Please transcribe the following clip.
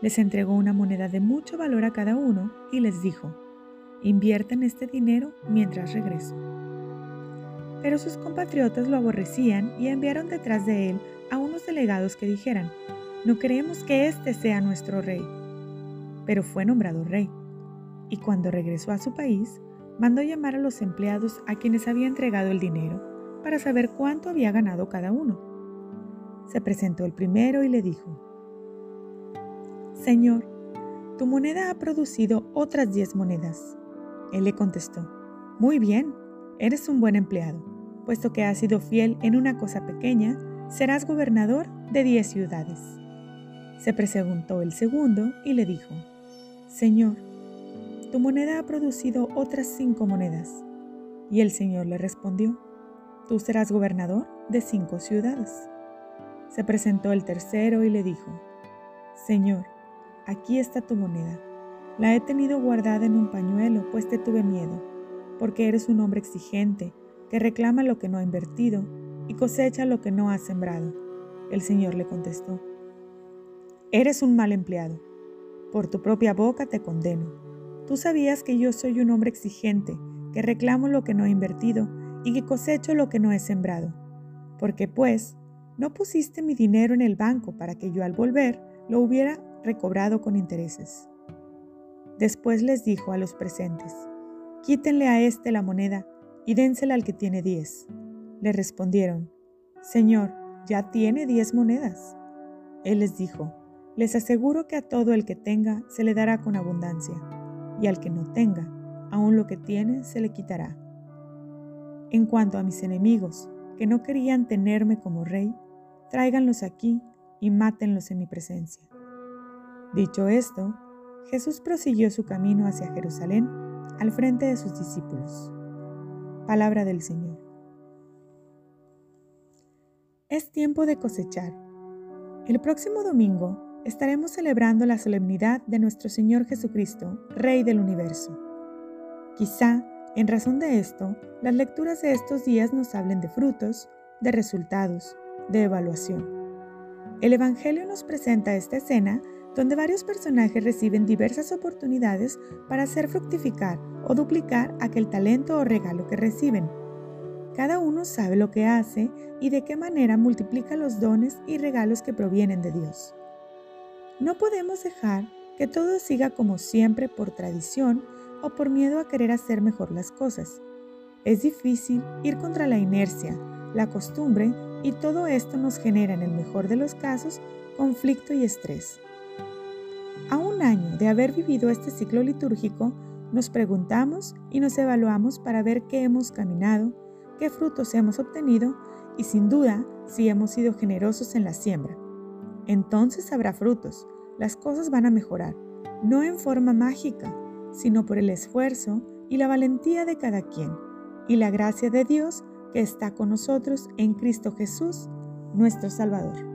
les entregó una moneda de mucho valor a cada uno y les dijo, inviertan este dinero mientras regreso. Pero sus compatriotas lo aborrecían y enviaron detrás de él a unos delegados que dijeran, no queremos que éste sea nuestro rey. Pero fue nombrado rey, y cuando regresó a su país, mandó llamar a los empleados a quienes había entregado el dinero para saber cuánto había ganado cada uno. Se presentó el primero y le dijo, Señor, tu moneda ha producido otras diez monedas. Él le contestó, Muy bien, eres un buen empleado, puesto que has sido fiel en una cosa pequeña, serás gobernador de diez ciudades. Se preguntó el segundo y le dijo, Señor, tu moneda ha producido otras cinco monedas. Y el Señor le respondió, Tú serás gobernador de cinco ciudades. Se presentó el tercero y le dijo, Señor, aquí está tu moneda. La he tenido guardada en un pañuelo, pues te tuve miedo, porque eres un hombre exigente, que reclama lo que no ha invertido y cosecha lo que no ha sembrado. El Señor le contestó, Eres un mal empleado. Por tu propia boca te condeno. Tú sabías que yo soy un hombre exigente, que reclamo lo que no he invertido y que cosecho lo que no he sembrado. Porque pues, no pusiste mi dinero en el banco para que yo al volver lo hubiera recobrado con intereses. Después les dijo a los presentes, quítenle a éste la moneda y dénsela al que tiene diez. Le respondieron, Señor, ya tiene diez monedas. Él les dijo, les aseguro que a todo el que tenga se le dará con abundancia, y al que no tenga, aun lo que tiene se le quitará. En cuanto a mis enemigos, que no querían tenerme como rey, tráiganlos aquí y mátenlos en mi presencia. Dicho esto, Jesús prosiguió su camino hacia Jerusalén al frente de sus discípulos. Palabra del Señor. Es tiempo de cosechar. El próximo domingo estaremos celebrando la solemnidad de nuestro Señor Jesucristo, Rey del universo. Quizá, en razón de esto, las lecturas de estos días nos hablen de frutos, de resultados, de evaluación. El Evangelio nos presenta esta escena donde varios personajes reciben diversas oportunidades para hacer fructificar o duplicar aquel talento o regalo que reciben. Cada uno sabe lo que hace y de qué manera multiplica los dones y regalos que provienen de Dios. No podemos dejar que todo siga como siempre por tradición o por miedo a querer hacer mejor las cosas. Es difícil ir contra la inercia, la costumbre y todo esto nos genera en el mejor de los casos conflicto y estrés. A un año de haber vivido este ciclo litúrgico, nos preguntamos y nos evaluamos para ver qué hemos caminado, qué frutos hemos obtenido y sin duda si hemos sido generosos en la siembra. Entonces habrá frutos, las cosas van a mejorar, no en forma mágica, sino por el esfuerzo y la valentía de cada quien, y la gracia de Dios que está con nosotros en Cristo Jesús, nuestro Salvador.